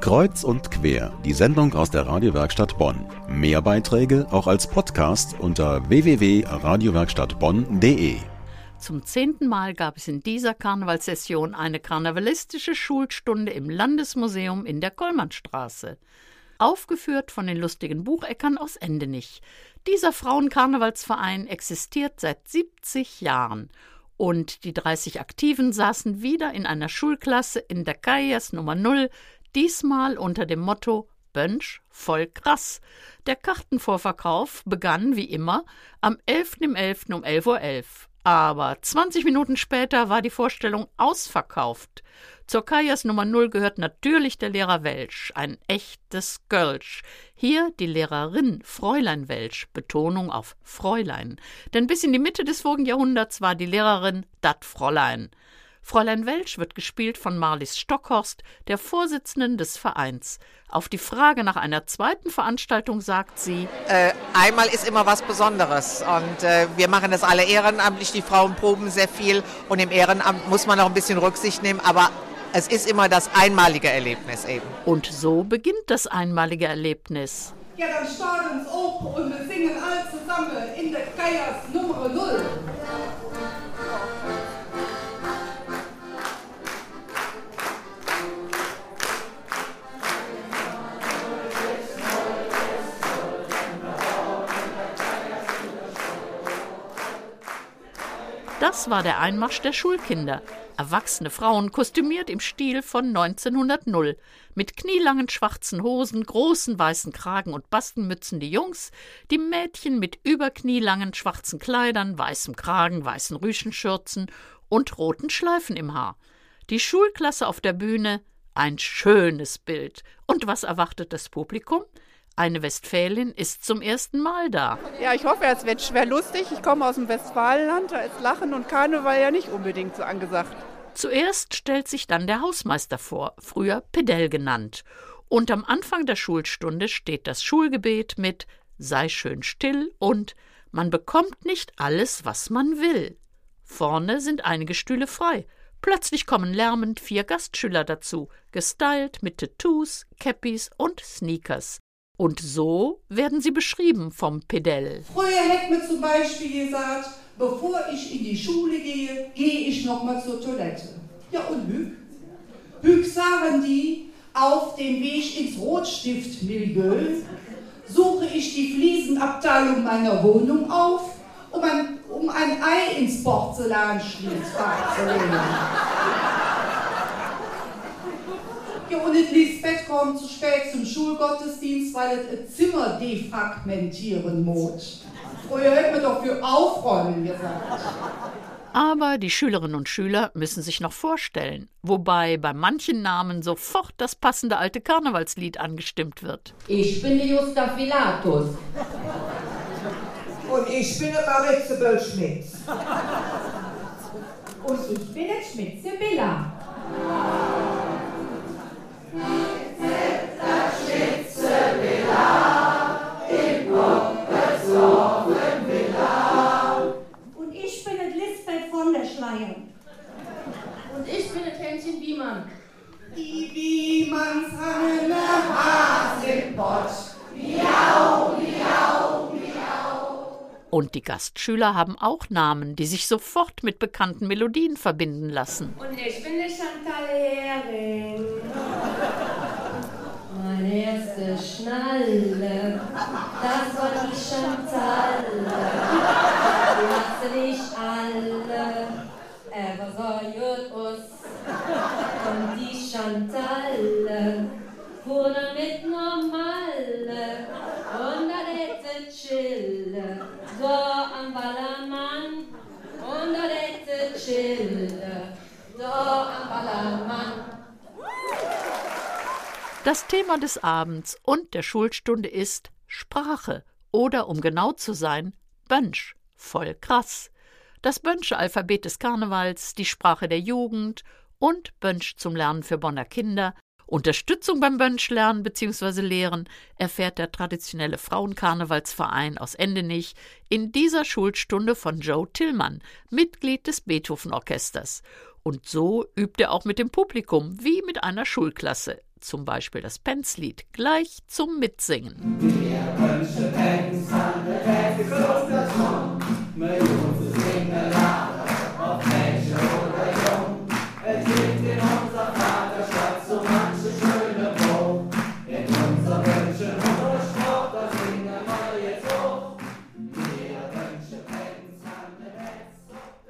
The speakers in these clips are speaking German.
Kreuz und quer, die Sendung aus der Radiowerkstatt Bonn. Mehr Beiträge auch als Podcast unter www.radiowerkstattbonn.de. Zum zehnten Mal gab es in dieser Karnevalssession eine karnevalistische Schulstunde im Landesmuseum in der Kollmannstraße. Aufgeführt von den lustigen Bucheckern aus Endenich. Dieser Frauenkarnevalsverein existiert seit 70 Jahren und die 30 Aktiven saßen wieder in einer Schulklasse in der Kajas Nummer 0 diesmal unter dem Motto Bönsch voll krass. Der Kartenvorverkauf begann wie immer am 11.11. .11. um 11.11 Uhr. .11. Aber 20 Minuten später war die Vorstellung ausverkauft. Zur Kajas Nummer 0 gehört natürlich der Lehrer Welsch, ein echtes Gölsch. Hier die Lehrerin Fräulein Welsch, Betonung auf Fräulein. Denn bis in die Mitte des vorigen Jahrhunderts war die Lehrerin dat Fräulein. Fräulein Welsch wird gespielt von Marlies Stockhorst, der Vorsitzenden des Vereins. Auf die Frage nach einer zweiten Veranstaltung sagt sie: äh, Einmal ist immer was Besonderes und äh, wir machen das alle ehrenamtlich. Die Frauen proben sehr viel und im Ehrenamt muss man noch ein bisschen Rücksicht nehmen, aber es ist immer das einmalige Erlebnis eben. Und so beginnt das einmalige Erlebnis. Ja, dann starten uns auf und wir singen alle zusammen in der Geiers Nummer 0. Das war der Einmarsch der Schulkinder. Erwachsene Frauen kostümiert im Stil von 1900, mit knielangen schwarzen Hosen, großen weißen Kragen und Bastenmützen die Jungs, die Mädchen mit überknielangen schwarzen Kleidern, weißem Kragen, weißen Rüschenschürzen und roten Schleifen im Haar. Die Schulklasse auf der Bühne, ein schönes Bild. Und was erwartet das Publikum? Eine Westfälin ist zum ersten Mal da. Ja, ich hoffe, es wird schwer lustig. Ich komme aus dem Westfalenland, da ist Lachen und Karneval ja nicht unbedingt so angesagt. Zuerst stellt sich dann der Hausmeister vor, früher Pedell genannt. Und am Anfang der Schulstunde steht das Schulgebet mit Sei schön still und Man bekommt nicht alles, was man will. Vorne sind einige Stühle frei. Plötzlich kommen lärmend vier Gastschüler dazu, gestylt mit Tattoos, Cappies und Sneakers. Und so werden sie beschrieben vom Pedell. Früher hätte man zum Beispiel gesagt, bevor ich in die Schule gehe, gehe ich nochmal zur Toilette. Ja, und Hüg? Hüg sagen die, auf dem Weg ins Rotstiftmilieu suche ich die Fliesenabteilung meiner Wohnung auf, um ein, um ein Ei ins Porzellanschließfach zu. Ja, und Lisbeth kommt zu spät zum Schulgottesdienst, weil es ein Zimmer defragmentieren muss. Früher hätte man doch für Aufräumen gesagt. Aber die Schülerinnen und Schüler müssen sich noch vorstellen, wobei bei manchen Namen sofort das passende alte Karnevalslied angestimmt wird. Ich bin die Justa Pilatus. Und ich bin der Maritze Schmitz. Und ich bin der Schmitze Billa. Und die Gastschüler haben auch Namen, die sich sofort mit bekannten Melodien verbinden lassen. Und ich bin die Chantal Hering. Meine erste Schnalle, das war die Chantalle. Die hatte nicht alle, aber so jut us. Und die Chantalle wurde mit Normale und da hätte Chille, so am Ballermann. Und da hätte Chille, so am Ballermann. Das Thema des Abends und der Schulstunde ist Sprache oder um genau zu sein, Bönsch, voll krass. Das Bönsche Alphabet des Karnevals, die Sprache der Jugend und Bönsch zum Lernen für Bonner Kinder. Unterstützung beim Bönschlernen bzw. Lehren erfährt der traditionelle Frauenkarnevalsverein aus Endenich in dieser Schulstunde von Joe Tillmann, Mitglied des Beethoven-Orchesters. Und so übt er auch mit dem Publikum wie mit einer Schulklasse. Zum Beispiel das Penzlied, gleich zum Mitsingen.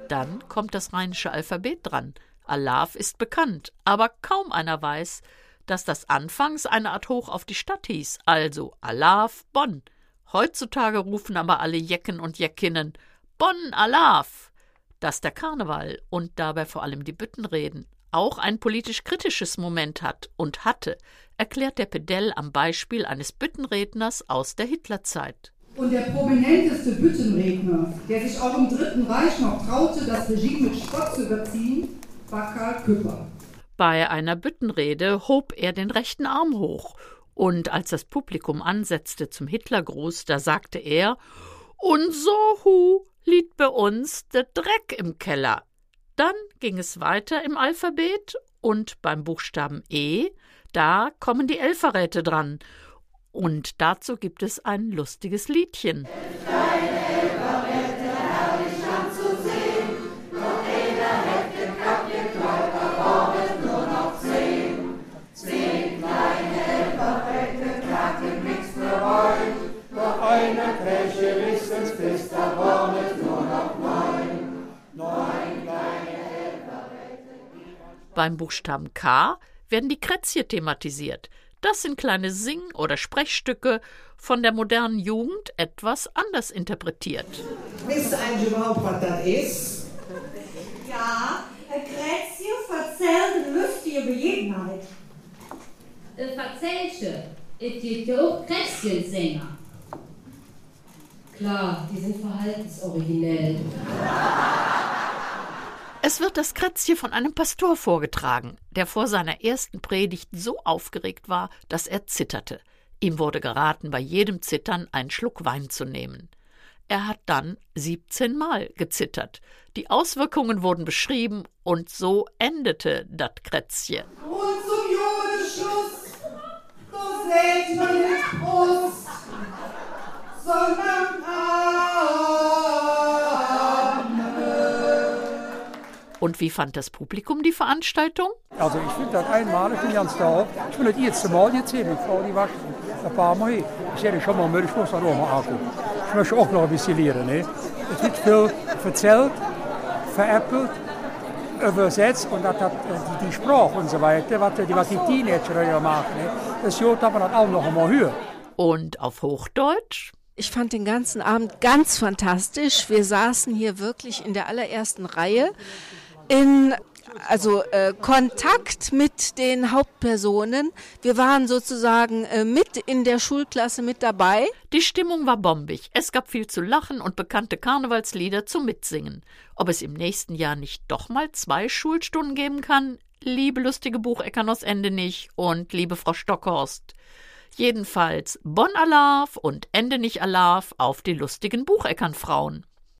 Dann kommt das rheinische Alphabet dran. Alaf ist bekannt, aber kaum einer weiß, dass das anfangs eine Art Hoch auf die Stadt hieß, also Alaf Bonn. Heutzutage rufen aber alle Jecken und Jeckinnen Bonn Alaf. Dass der Karneval und dabei vor allem die Büttenreden auch ein politisch kritisches Moment hat und hatte, erklärt der Pedell am Beispiel eines Büttenredners aus der Hitlerzeit. Und der prominenteste Büttenredner, der sich auch im Dritten Reich noch traute, das Regime mit Spott zu überziehen, war Karl Küpper. Bei einer Büttenrede hob er den rechten Arm hoch, und als das Publikum ansetzte zum Hitlergruß, da sagte er Und so hu liegt bei uns der Dreck im Keller. Dann ging es weiter im Alphabet und beim Buchstaben E, da kommen die Elferräte dran. Und dazu gibt es ein lustiges Liedchen. Beim Buchstaben K werden die Krätzje thematisiert. Das sind kleine Sing- oder Sprechstücke von der modernen Jugend etwas anders interpretiert. Wisst ihr eigentlich überhaupt, was das ist? Ja, verzählt eine lustige Begebenheit. Ein Verzählche, es gibt ja auch Krätzchensänger. Klar, die sind verhaltensoriginell. Es wird das Krätzje von einem Pastor vorgetragen, der vor seiner ersten Predigt so aufgeregt war, dass er zitterte. Ihm wurde geraten, bei jedem Zittern einen Schluck Wein zu nehmen. Er hat dann 17 Mal gezittert. Die Auswirkungen wurden beschrieben und so endete das Krätzje. Und zum Judenschluss, so seht man Und wie fand das Publikum die Veranstaltung? Also ich finde das einmalig in ganz Dorf. Ich bin das erste Mal jetzt hier, die Frau, die war ein paar Mal hier. Ich sehe schon mal, ich muss das auch mal angucken. Ich möchte auch noch ein bisschen lernen. Ne? Es wird viel erzählt, veräppelt, übersetzt und das hat die, die Sprache und so weiter, was die, was die Teenager ja machen. Ne? Das Jod haben wir das auch noch einmal hören. Und auf Hochdeutsch? Ich fand den ganzen Abend ganz fantastisch. Wir saßen hier wirklich in der allerersten Reihe in also äh, Kontakt mit den Hauptpersonen. Wir waren sozusagen äh, mit in der Schulklasse mit dabei. Die Stimmung war bombig. Es gab viel zu lachen und bekannte Karnevalslieder zum Mitsingen. Ob es im nächsten Jahr nicht doch mal zwei Schulstunden geben kann? Liebe lustige Bucheckern aus Endenich und liebe Frau Stockhorst. Jedenfalls Bonn Alarv und Endenich Alarv auf die lustigen Bucheckern Frauen.